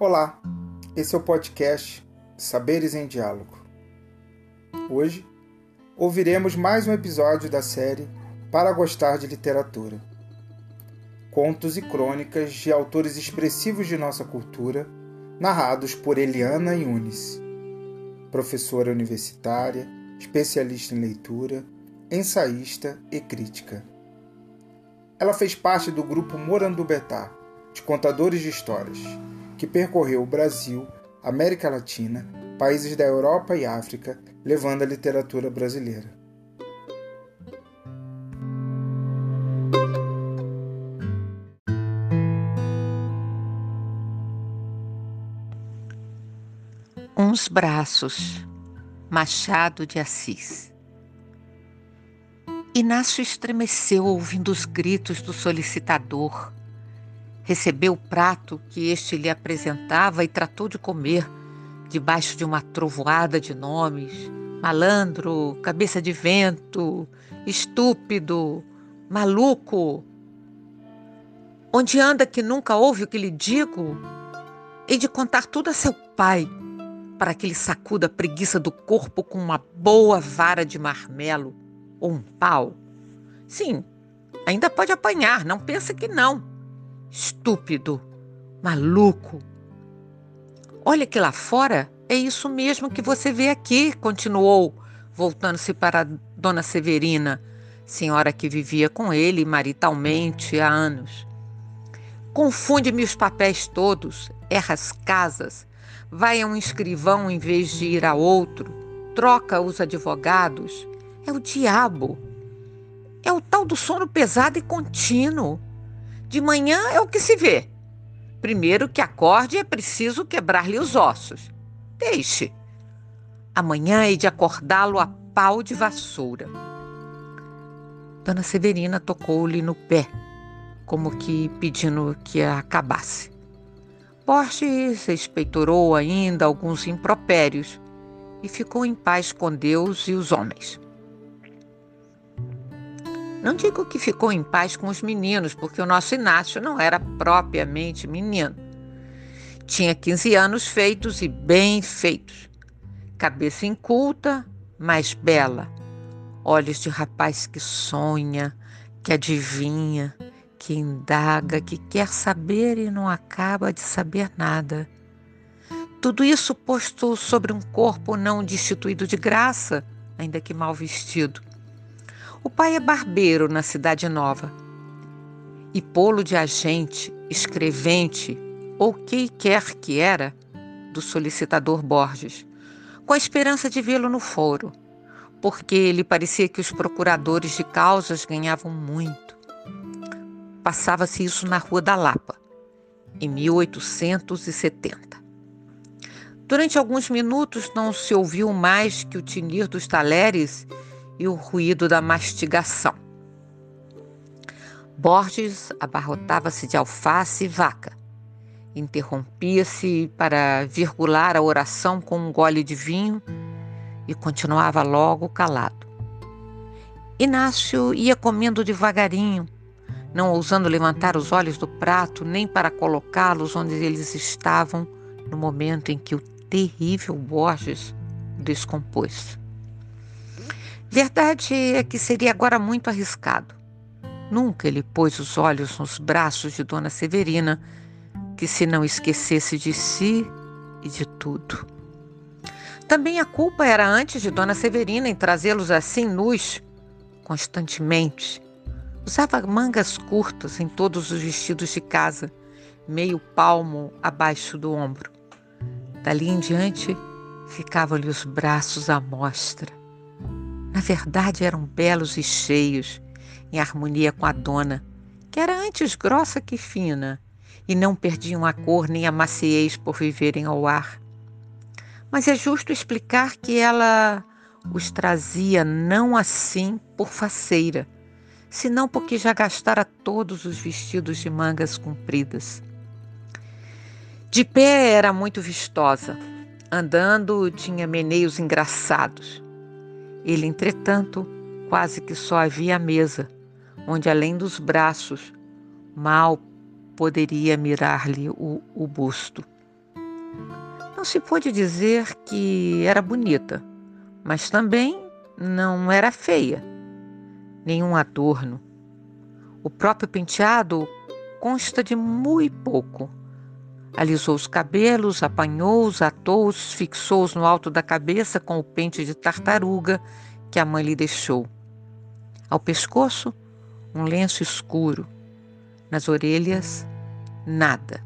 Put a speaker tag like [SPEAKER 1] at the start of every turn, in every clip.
[SPEAKER 1] Olá, esse é o podcast Saberes em Diálogo. Hoje ouviremos mais um episódio da série Para Gostar de Literatura. Contos e crônicas de autores expressivos de nossa cultura, narrados por Eliana Yunis, professora universitária, especialista em leitura, ensaísta e crítica. Ela fez parte do grupo Morandubetá, de contadores de histórias que percorreu o Brasil, América Latina, países da Europa e África, levando a literatura brasileira.
[SPEAKER 2] Uns braços, Machado de Assis. Inácio estremeceu ouvindo os gritos do solicitador recebeu o prato que este lhe apresentava e tratou de comer, debaixo de uma trovoada de nomes: malandro, cabeça de vento, estúpido, maluco. Onde anda que nunca ouve o que lhe digo? Hei de contar tudo a seu pai, para que ele sacuda a preguiça do corpo com uma boa vara de marmelo ou um pau. Sim, ainda pode apanhar, não pensa que não estúpido, maluco. Olha que lá fora é isso mesmo que você vê aqui, continuou, voltando-se para Dona Severina, senhora que vivia com ele maritalmente há anos. Confunde-me os papéis todos, erra as casas, vai a um escrivão em vez de ir a outro, troca os advogados. É o diabo. É o tal do sono pesado e contínuo. De manhã é o que se vê. Primeiro que acorde é preciso quebrar-lhe os ossos. Deixe. Amanhã hei de acordá-lo a pau de vassoura. Dona Severina tocou-lhe no pé, como que pedindo que acabasse. Borges expeitorou ainda alguns impropérios e ficou em paz com Deus e os homens. Não digo que ficou em paz com os meninos, porque o nosso Inácio não era propriamente menino. Tinha 15 anos feitos e bem feitos. Cabeça inculta, mas bela. Olhos de rapaz que sonha, que adivinha, que indaga, que quer saber e não acaba de saber nada. Tudo isso posto sobre um corpo não destituído de graça, ainda que mal vestido. O pai é barbeiro na Cidade Nova. E polo de agente, escrevente ou que quer que era do solicitador Borges, com a esperança de vê-lo no foro, porque lhe parecia que os procuradores de causas ganhavam muito. Passava-se isso na Rua da Lapa, em 1870. Durante alguns minutos não se ouviu mais que o tinir dos talheres e o ruído da mastigação. Borges abarrotava-se de alface e vaca. Interrompia-se para virgular a oração com um gole de vinho e continuava logo calado. Inácio ia comendo devagarinho, não ousando levantar os olhos do prato nem para colocá-los onde eles estavam no momento em que o terrível Borges descompôs. Verdade é que seria agora muito arriscado. Nunca ele pôs os olhos nos braços de Dona Severina, que se não esquecesse de si e de tudo. Também a culpa era antes de Dona Severina em trazê-los assim nus, constantemente. Usava mangas curtas em todos os vestidos de casa, meio palmo abaixo do ombro. Dali em diante, ficavam-lhe os braços à mostra na verdade, eram belos e cheios, em harmonia com a dona, que era antes grossa que fina, e não perdiam a cor nem a maciez por viverem ao ar. Mas é justo explicar que ela os trazia não assim por faceira, senão porque já gastara todos os vestidos de mangas compridas. De pé era muito vistosa, andando tinha meneios engraçados. Ele, entretanto, quase que só havia a mesa, onde além dos braços, mal poderia mirar-lhe o, o busto. Não se pode dizer que era bonita, mas também não era feia, nenhum adorno. O próprio penteado consta de muito pouco. Alisou os cabelos, apanhou-os, atou-os, fixou-os no alto da cabeça com o pente de tartaruga que a mãe lhe deixou. Ao pescoço, um lenço escuro. Nas orelhas, nada.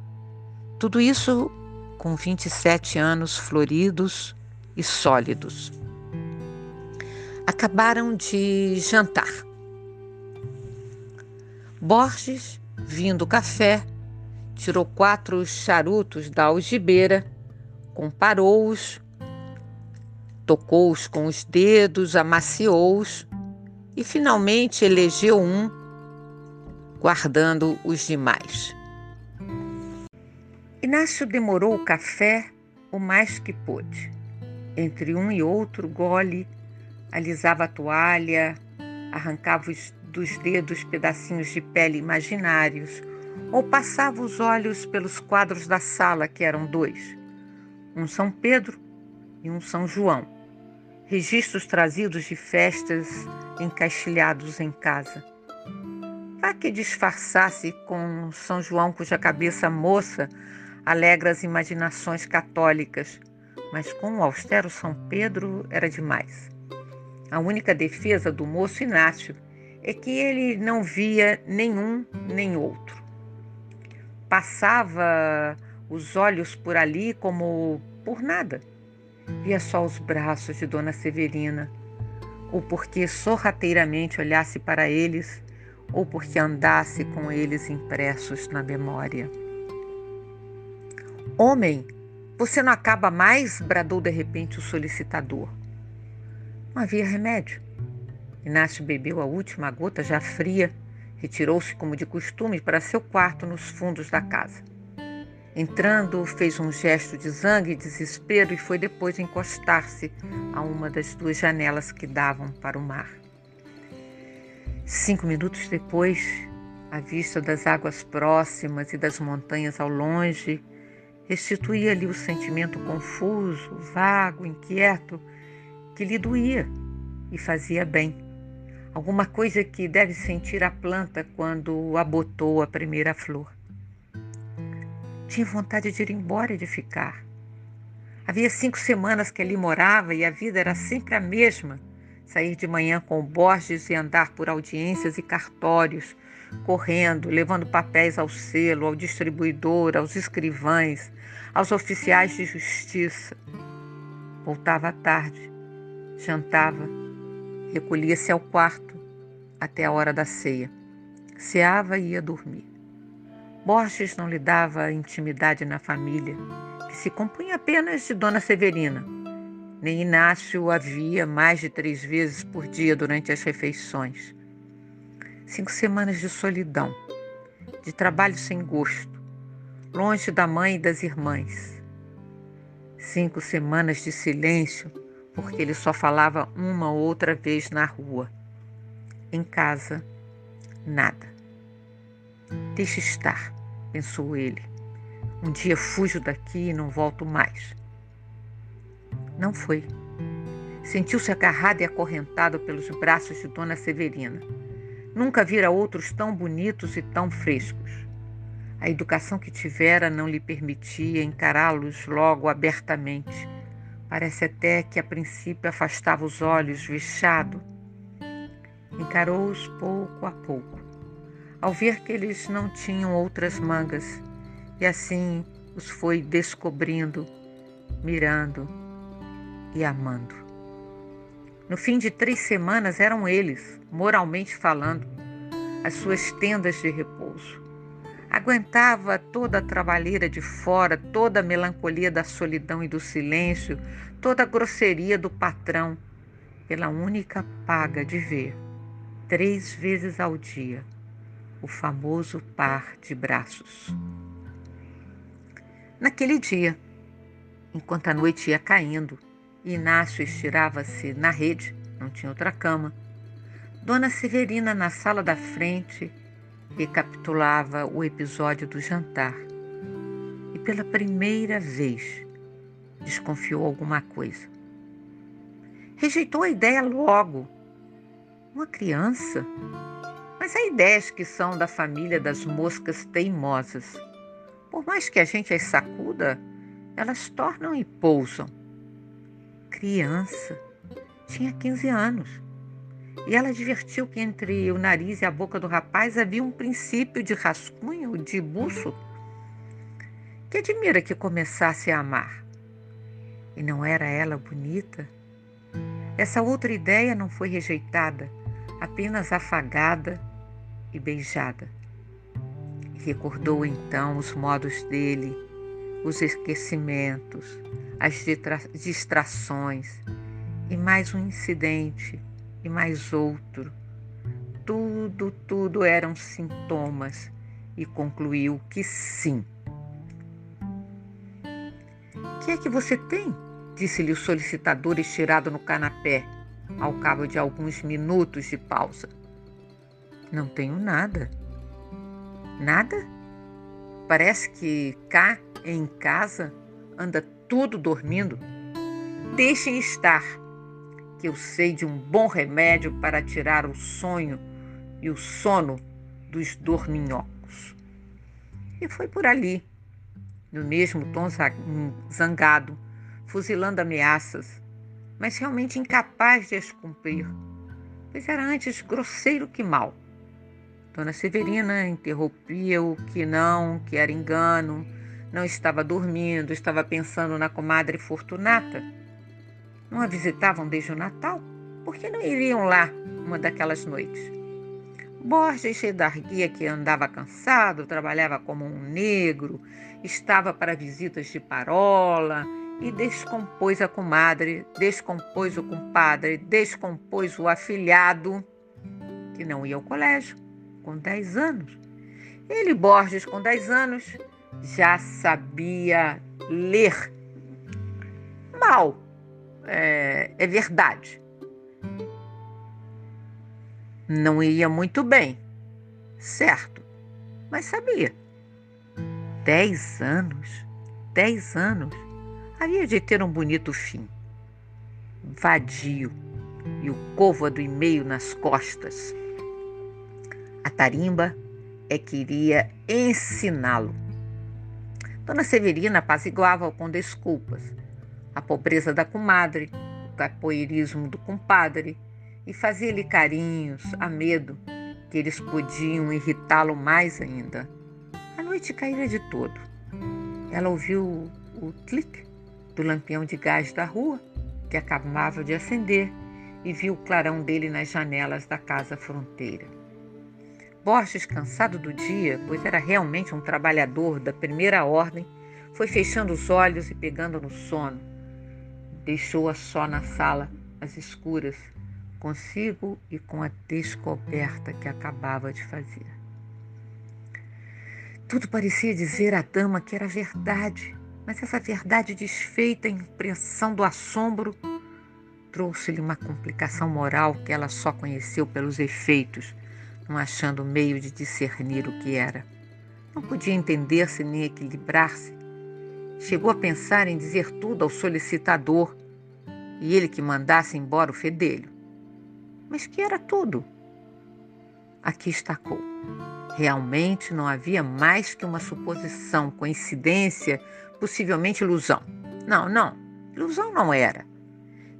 [SPEAKER 2] Tudo isso com 27 anos floridos e sólidos. Acabaram de jantar. Borges, vindo café, tirou quatro charutos da algibeira, comparou-os, tocou-os com os dedos, amaciou-os e finalmente elegeu um, guardando os demais. Inácio demorou o café o mais que pôde. Entre um e outro gole, alisava a toalha, arrancava os, dos dedos pedacinhos de pele imaginários, ou passava os olhos pelos quadros da sala, que eram dois: um São Pedro e um São João, registros trazidos de festas encaixilhados em casa. Vá que disfarçasse com São João, cuja cabeça moça alegra as imaginações católicas, mas com o austero São Pedro era demais. A única defesa do moço Inácio é que ele não via nenhum nem outro. Passava os olhos por ali como por nada. Via só os braços de Dona Severina ou porque sorrateiramente olhasse para eles, ou porque andasse com eles impressos na memória. Homem, você não acaba mais? bradou de repente o solicitador. Não havia remédio. Inácio bebeu a última gota já fria, retirou-se como de costume para seu quarto nos fundos da casa. Entrando, fez um gesto de zangue e desespero e foi depois encostar-se a uma das duas janelas que davam para o mar. Cinco minutos depois, a vista das águas próximas e das montanhas ao longe restituía-lhe o sentimento confuso, vago, inquieto, que lhe doía e fazia bem. Alguma coisa que deve sentir a planta quando abotou a primeira flor. Tinha vontade de ir embora e de ficar. Havia cinco semanas que ali morava e a vida era sempre a mesma. Sair de manhã com o Borges e andar por audiências e cartórios, correndo, levando papéis ao selo, ao distribuidor, aos escrivães, aos oficiais de justiça. Voltava à tarde, jantava, recolhia-se ao quarto até a hora da ceia. Ceava e ia dormir. Borges não lhe dava intimidade na família, que se compunha apenas de Dona Severina. Nem Inácio havia mais de três vezes por dia durante as refeições. Cinco semanas de solidão, de trabalho sem gosto, longe da mãe e das irmãs. Cinco semanas de silêncio, porque ele só falava uma ou outra vez na rua. Em casa, nada. Deixe estar, pensou ele. Um dia fujo daqui e não volto mais. Não foi. Sentiu-se agarrado e acorrentado pelos braços de Dona Severina. Nunca vira outros tão bonitos e tão frescos. A educação que tivera não lhe permitia encará-los logo abertamente. Parece até que a princípio afastava os olhos, vexado. Encarou-os pouco a pouco ao ver que eles não tinham outras mangas, e assim os foi descobrindo, mirando e amando. No fim de três semanas eram eles, moralmente falando, as suas tendas de repouso. Aguentava toda a trabalheira de fora, toda a melancolia da solidão e do silêncio, toda a grosseria do patrão, pela única paga de ver, três vezes ao dia, o famoso par de braços. Naquele dia, enquanto a noite ia caindo, Inácio estirava-se na rede, não tinha outra cama. Dona Severina, na sala da frente, recapitulava o episódio do jantar. e pela primeira vez desconfiou alguma coisa. Rejeitou a ideia logo. Uma criança? Mas há ideias que são da família das moscas teimosas. Por mais que a gente as sacuda, elas tornam e pousam. Criança. Tinha 15 anos. E ela advertiu que entre o nariz e a boca do rapaz havia um princípio de rascunho, de buço, que admira que começasse a amar. E não era ela bonita? Essa outra ideia não foi rejeitada, apenas afagada e beijada. recordou então os modos dele, os esquecimentos, as distrações e mais um incidente e mais outro. Tudo, tudo eram sintomas e concluiu que sim. O que é que você tem? Disse-lhe o solicitador estirado no canapé, ao cabo de alguns minutos de pausa. Não tenho nada. Nada? Parece que cá em casa anda tudo dormindo. Deixem estar, que eu sei de um bom remédio para tirar o sonho e o sono dos dorminhocos. E foi por ali, no mesmo tom zangado, fuzilando ameaças, mas realmente incapaz de as cumprir, pois era antes grosseiro que mal. Dona Severina interrompia-o que não, que era engano, não estava dormindo, estava pensando na comadre Fortunata. Não a visitavam desde o Natal? Por que não iriam lá uma daquelas noites? Borges redarguia que andava cansado, trabalhava como um negro, estava para visitas de parola e descompôs a comadre, descompôs o compadre, descompôs o afilhado, que não ia ao colégio, com 10 anos. Ele, Borges, com 10 anos, já sabia ler. Mal, é, é verdade. Não ia muito bem, certo, mas sabia. Dez anos, dez anos, havia de ter um bonito fim. Vadio e o côvado e meio nas costas. A tarimba é que iria ensiná-lo. Dona Severina apaziguava-o com desculpas. A pobreza da comadre, o capoeirismo do compadre, e fazia-lhe carinhos, a medo que eles podiam irritá-lo mais ainda. A noite caíra de todo. Ela ouviu o clique do lampião de gás da rua, que acabava de acender, e viu o clarão dele nas janelas da casa fronteira. Borges, cansado do dia, pois era realmente um trabalhador da primeira ordem, foi fechando os olhos e pegando no sono. Deixou-a só na sala, às escuras, consigo e com a descoberta que acabava de fazer. Tudo parecia dizer à dama que era verdade, mas essa verdade desfeita em impressão do assombro trouxe-lhe uma complicação moral que ela só conheceu pelos efeitos não achando meio de discernir o que era. Não podia entender-se nem equilibrar-se. Chegou a pensar em dizer tudo ao solicitador e ele que mandasse embora o fedelho. Mas que era tudo? Aqui estacou. Realmente não havia mais que uma suposição, coincidência, possivelmente ilusão. Não, não, ilusão não era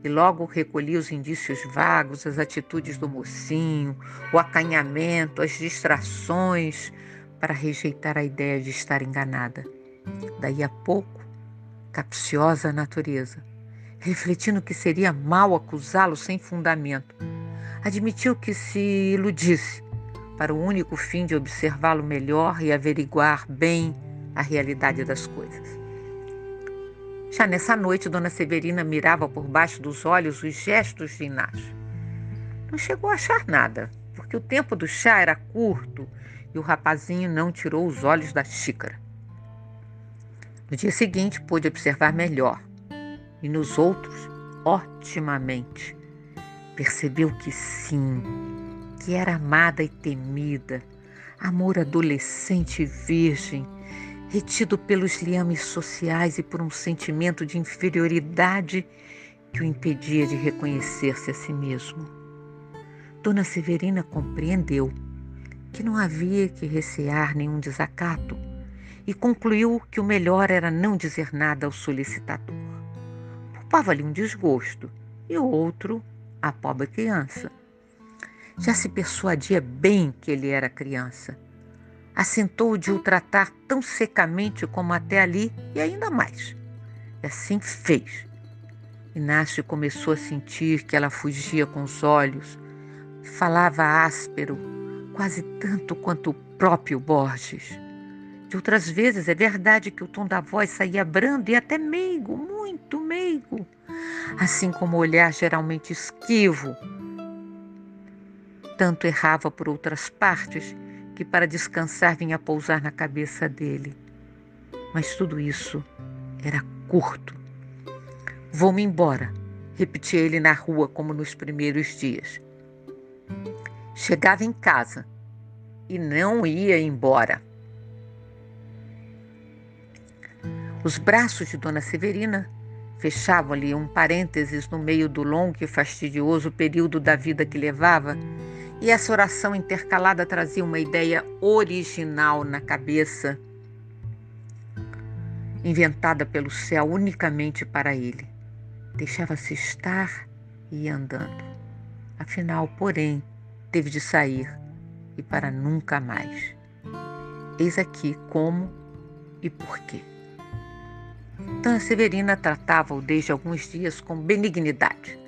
[SPEAKER 2] e logo recolhi os indícios vagos, as atitudes do mocinho, o acanhamento, as distrações, para rejeitar a ideia de estar enganada. Daí a pouco, capciosa natureza, refletindo que seria mal acusá-lo sem fundamento, admitiu que se iludisse para o único fim de observá-lo melhor e averiguar bem a realidade das coisas. Já nessa noite, Dona Severina mirava por baixo dos olhos os gestos de Inácio. Não chegou a achar nada, porque o tempo do chá era curto e o rapazinho não tirou os olhos da xícara. No dia seguinte, pôde observar melhor, e nos outros, otimamente. Percebeu que sim, que era amada e temida, amor adolescente e virgem, retido pelos liames sociais e por um sentimento de inferioridade que o impedia de reconhecer-se a si mesmo. Dona Severina compreendeu que não havia que recear nenhum desacato e concluiu que o melhor era não dizer nada ao solicitador. Poupava-lhe um desgosto e o outro a pobre criança. Já se persuadia bem que ele era criança assentou de o tratar tão secamente como até ali e ainda mais. E assim fez. Inácio começou a sentir que ela fugia com os olhos, falava áspero, quase tanto quanto o próprio Borges. De outras vezes é verdade que o tom da voz saía brando e até meigo, muito meigo, assim como o olhar geralmente esquivo. Tanto errava por outras partes que para descansar vinha pousar na cabeça dele. Mas tudo isso era curto. Vou-me embora, repetia ele na rua como nos primeiros dias. Chegava em casa e não ia embora. Os braços de Dona Severina fechavam-lhe um parênteses no meio do longo e fastidioso período da vida que levava e essa oração intercalada trazia uma ideia original na cabeça, inventada pelo céu unicamente para ele. Deixava-se estar e ia andando. Afinal, porém, teve de sair e para nunca mais. Eis aqui como e por quê. Dona Severina tratava-o desde alguns dias com benignidade.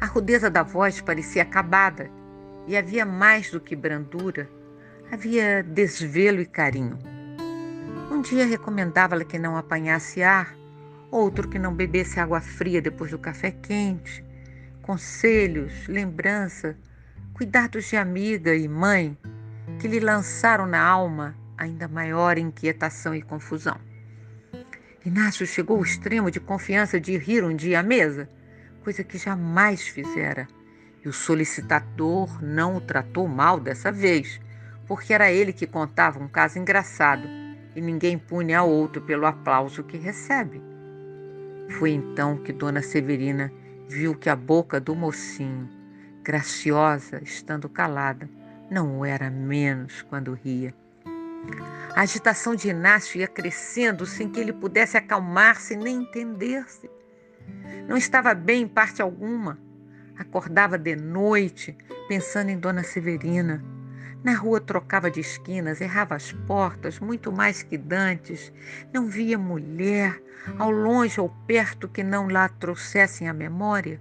[SPEAKER 2] A rudeza da voz parecia acabada e havia mais do que brandura, havia desvelo e carinho. Um dia recomendava-lhe que não apanhasse ar, outro que não bebesse água fria depois do café quente. Conselhos, lembrança, cuidados de amiga e mãe que lhe lançaram na alma ainda maior inquietação e confusão. Inácio chegou ao extremo de confiança de rir um dia à mesa, coisa que jamais fizera. E o solicitador não o tratou mal dessa vez, porque era ele que contava um caso engraçado e ninguém pune a outro pelo aplauso que recebe. Foi então que Dona Severina viu que a boca do mocinho, graciosa, estando calada, não o era menos quando ria. A agitação de Inácio ia crescendo sem que ele pudesse acalmar-se nem entender-se. Não estava bem em parte alguma. Acordava de noite pensando em Dona Severina. Na rua trocava de esquinas, errava as portas, muito mais que dantes. Não via mulher, ao longe ou perto, que não lá trouxessem a memória.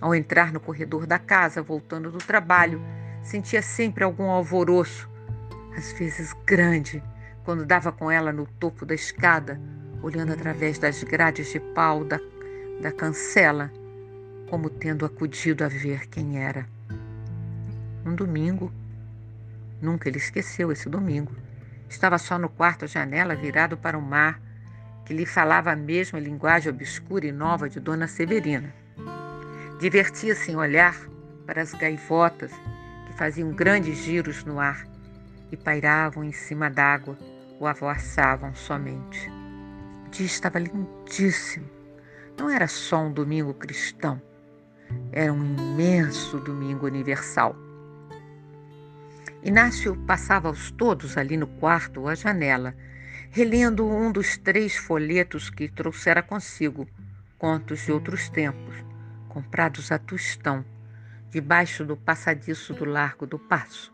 [SPEAKER 2] Ao entrar no corredor da casa, voltando do trabalho, sentia sempre algum alvoroço, às vezes grande, quando dava com ela no topo da escada, olhando através das grades de pau da, da cancela como tendo acudido a ver quem era. Um domingo, nunca ele esqueceu esse domingo. Estava só no quarto, janela virado para o mar, que lhe falava a mesma linguagem obscura e nova de Dona Severina. Divertia-se em olhar para as gaivotas que faziam grandes giros no ar e pairavam em cima d'água ou avoaçavam somente. O dia estava lindíssimo. Não era só um domingo cristão era um imenso domingo universal. Inácio passava aos todos ali no quarto ou à janela, relendo um dos três folhetos que trouxera consigo, contos de outros tempos, comprados a tostão, debaixo do passadiço do Largo do Passo.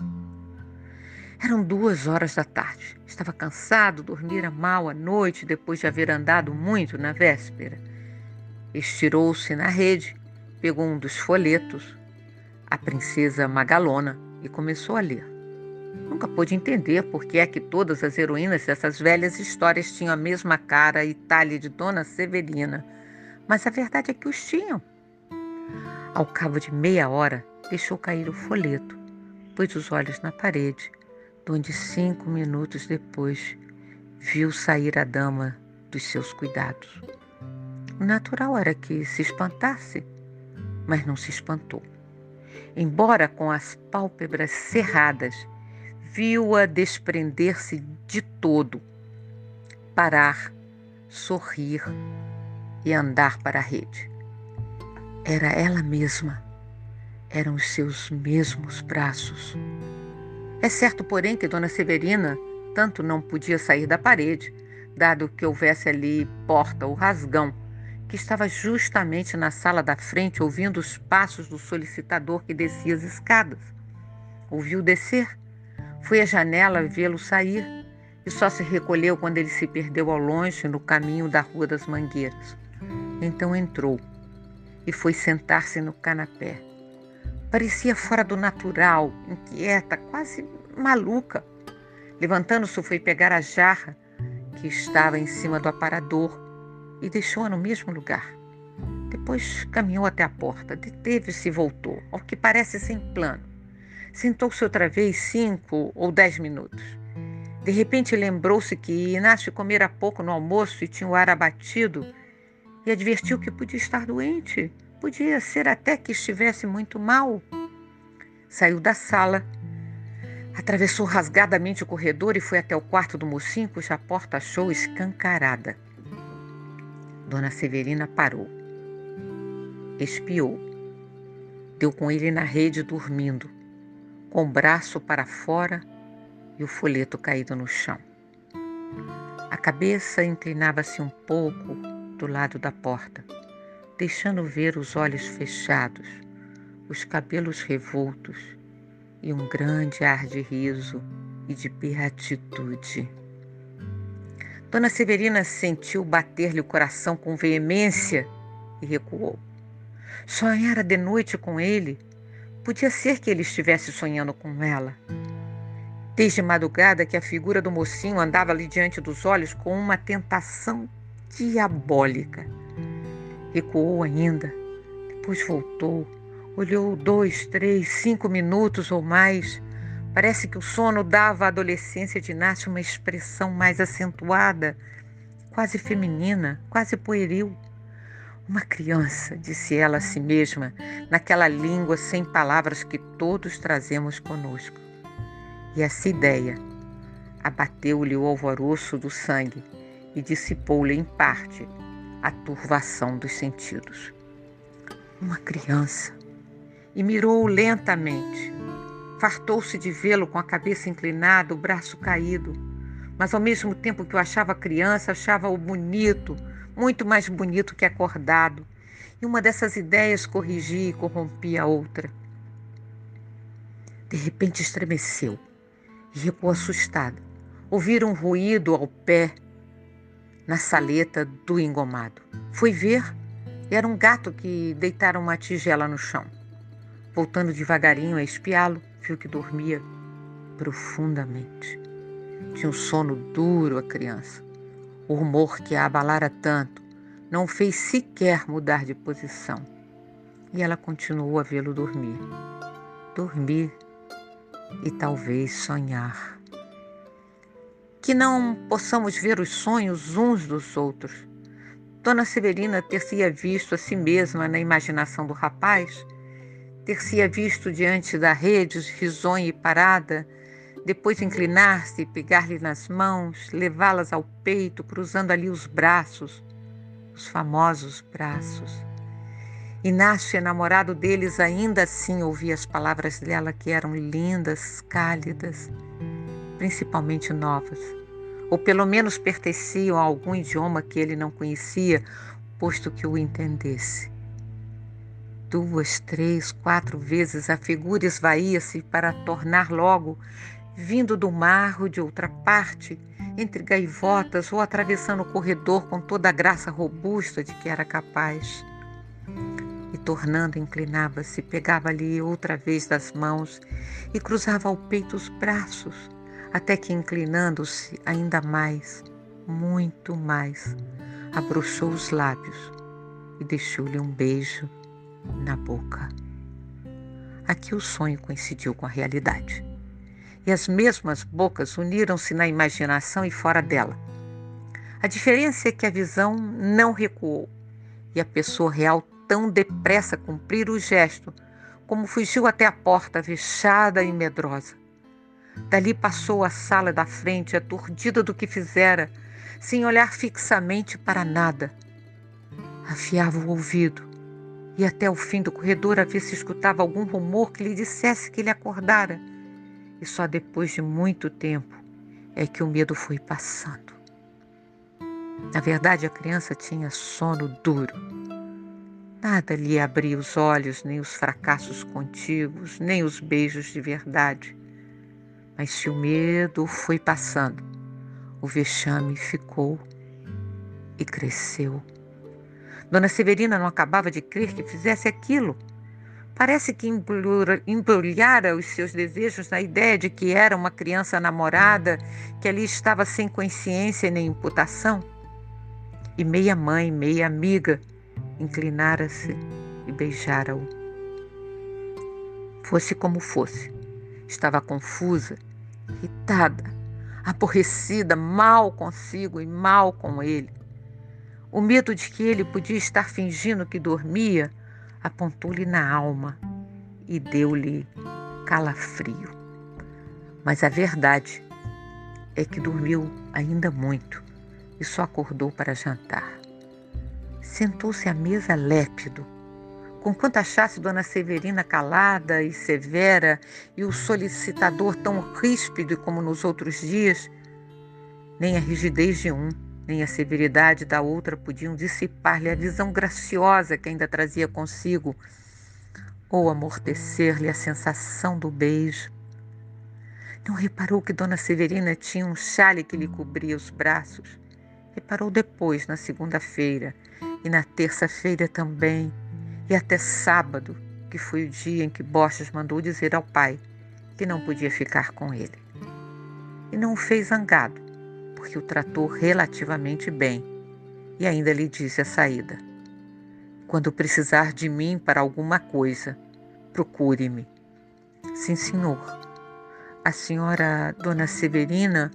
[SPEAKER 2] Eram duas horas da tarde. Estava cansado, dormira mal à noite depois de haver andado muito na véspera. Estirou-se na rede pegou um dos folhetos, a princesa Magalona, e começou a ler. Nunca pôde entender por que é que todas as heroínas dessas velhas histórias tinham a mesma cara e talhe de Dona Severina, mas a verdade é que os tinham. Ao cabo de meia hora, deixou cair o folheto, pôs os olhos na parede, onde cinco minutos depois viu sair a dama dos seus cuidados. O natural era que se espantasse mas não se espantou. Embora com as pálpebras cerradas, viu-a desprender-se de todo, parar, sorrir e andar para a rede. Era ela mesma, eram os seus mesmos braços. É certo, porém, que Dona Severina tanto não podia sair da parede, dado que houvesse ali porta ou rasgão, que estava justamente na sala da frente ouvindo os passos do solicitador que descia as escadas. Ouviu descer, foi à janela vê-lo sair e só se recolheu quando ele se perdeu ao longe no caminho da Rua das Mangueiras. Então entrou e foi sentar-se no canapé. Parecia fora do natural, inquieta, quase maluca. Levantando-se, foi pegar a jarra que estava em cima do aparador e deixou-a no mesmo lugar. Depois caminhou até a porta, deteve-se e voltou, ao que parece sem plano. Sentou-se outra vez cinco ou dez minutos. De repente lembrou-se que Inácio comera pouco no almoço e tinha o ar abatido e advertiu que podia estar doente. Podia ser até que estivesse muito mal. Saiu da sala, atravessou rasgadamente o corredor e foi até o quarto do mocinho, cuja porta achou escancarada. Dona Severina parou, espiou, deu com ele na rede dormindo, com o braço para fora e o folheto caído no chão. A cabeça inclinava-se um pouco do lado da porta deixando ver os olhos fechados, os cabelos revoltos e um grande ar de riso e de beatitude. Dona Severina sentiu bater-lhe o coração com veemência e recuou. Sonhara de noite com ele. Podia ser que ele estivesse sonhando com ela. Desde madrugada que a figura do mocinho andava ali diante dos olhos com uma tentação diabólica. Recuou ainda, depois voltou, olhou dois, três, cinco minutos ou mais. Parece que o sono dava à adolescência de Inácio uma expressão mais acentuada, quase feminina, quase pueril. Uma criança, disse ela a si mesma, naquela língua sem palavras que todos trazemos conosco. E essa ideia abateu-lhe o alvoroço do sangue e dissipou-lhe em parte a turvação dos sentidos. Uma criança. E mirou-o lentamente. Fartou-se de vê-lo com a cabeça inclinada, o braço caído. Mas ao mesmo tempo que o achava criança, achava-o bonito, muito mais bonito que acordado. E uma dessas ideias corrigia e corrompia a outra. De repente estremeceu e recuou assustada. Ouviram um ruído ao pé na saleta do engomado. Fui ver, era um gato que deitara uma tigela no chão. Voltando devagarinho a espiá-lo, viu que dormia profundamente. Tinha um sono duro a criança. O rumor que a abalara tanto não fez sequer mudar de posição. E ela continuou a vê-lo dormir. Dormir e talvez sonhar que não possamos ver os sonhos uns dos outros. Dona Severina ter-se visto a si mesma na imaginação do rapaz, ter-se visto diante da rede, risonha e parada, depois inclinar-se, pegar-lhe nas mãos, levá-las ao peito, cruzando ali os braços, os famosos braços. Inácio, enamorado deles, ainda assim ouvia as palavras dela que eram lindas, cálidas, principalmente novas, ou pelo menos pertenciam a algum idioma que ele não conhecia, posto que o entendesse. Duas, três, quatro vezes a figura esvaía-se para tornar logo, vindo do mar ou de outra parte, entre gaivotas ou atravessando o corredor com toda a graça robusta de que era capaz. E tornando, inclinava-se, pegava-lhe outra vez das mãos e cruzava ao peito os braços até que, inclinando-se ainda mais, muito mais, abrochou os lábios e deixou-lhe um beijo na boca. Aqui o sonho coincidiu com a realidade. E as mesmas bocas uniram-se na imaginação e fora dela. A diferença é que a visão não recuou e a pessoa real tão depressa cumprir o gesto como fugiu até a porta, vexada e medrosa. Dali passou a sala da frente, aturdida do que fizera, sem olhar fixamente para nada. Afiava o ouvido e até o fim do corredor a ver se escutava algum rumor que lhe dissesse que ele acordara. E só depois de muito tempo é que o medo foi passando. Na verdade, a criança tinha sono duro. Nada lhe abria os olhos, nem os fracassos contíguos, nem os beijos de verdade. Mas se o medo foi passando, o vexame ficou e cresceu. Dona Severina não acabava de crer que fizesse aquilo. Parece que embrulhara os seus desejos na ideia de que era uma criança namorada que ali estava sem consciência nem imputação. E meia mãe, meia amiga, inclinara-se e beijara-o. Fosse como fosse, estava confusa, irritada, aborrecida, mal consigo e mal com ele. O medo de que ele podia estar fingindo que dormia apontou-lhe na alma e deu-lhe calafrio. Mas a verdade é que dormiu ainda muito e só acordou para jantar. Sentou-se à mesa lépido, conquanto achasse Dona Severina calada e severa e o solicitador tão ríspido como nos outros dias, nem a rigidez de um, nem a severidade da outra podiam dissipar-lhe a visão graciosa que ainda trazia consigo, ou amortecer-lhe a sensação do beijo. Não reparou que Dona Severina tinha um chale que lhe cobria os braços. Reparou depois, na segunda-feira, e na terça-feira também, e até sábado, que foi o dia em que Borges mandou dizer ao pai que não podia ficar com ele. E não o fez zangado, porque o tratou relativamente bem, e ainda lhe disse a saída: Quando precisar de mim para alguma coisa, procure-me. Sim, senhor. A senhora Dona Severina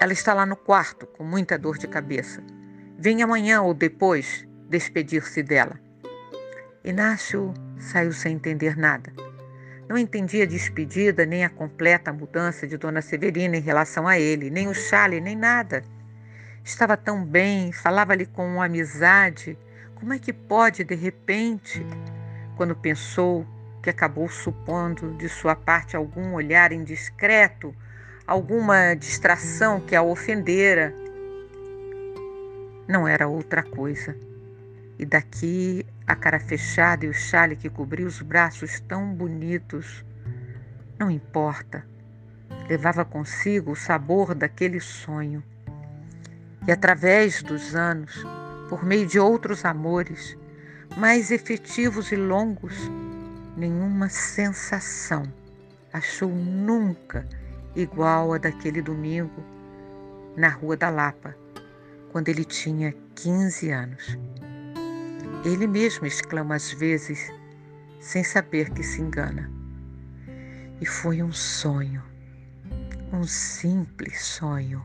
[SPEAKER 2] ela está lá no quarto, com muita dor de cabeça. Venha amanhã ou depois despedir-se dela. Inácio saiu sem entender nada. Não entendia a despedida, nem a completa mudança de Dona Severina em relação a ele, nem o chale, nem nada. Estava tão bem, falava-lhe com amizade. Como é que pode, de repente, quando pensou que acabou supondo de sua parte algum olhar indiscreto, alguma distração que a ofendera. Não era outra coisa. E daqui a cara fechada e o chale que cobria os braços tão bonitos. Não importa. Levava consigo o sabor daquele sonho. E através dos anos, por meio de outros amores, mais efetivos e longos, nenhuma sensação achou nunca igual a daquele domingo na Rua da Lapa, quando ele tinha 15 anos. Ele mesmo exclama às vezes, sem saber que se engana. E foi um sonho, um simples sonho.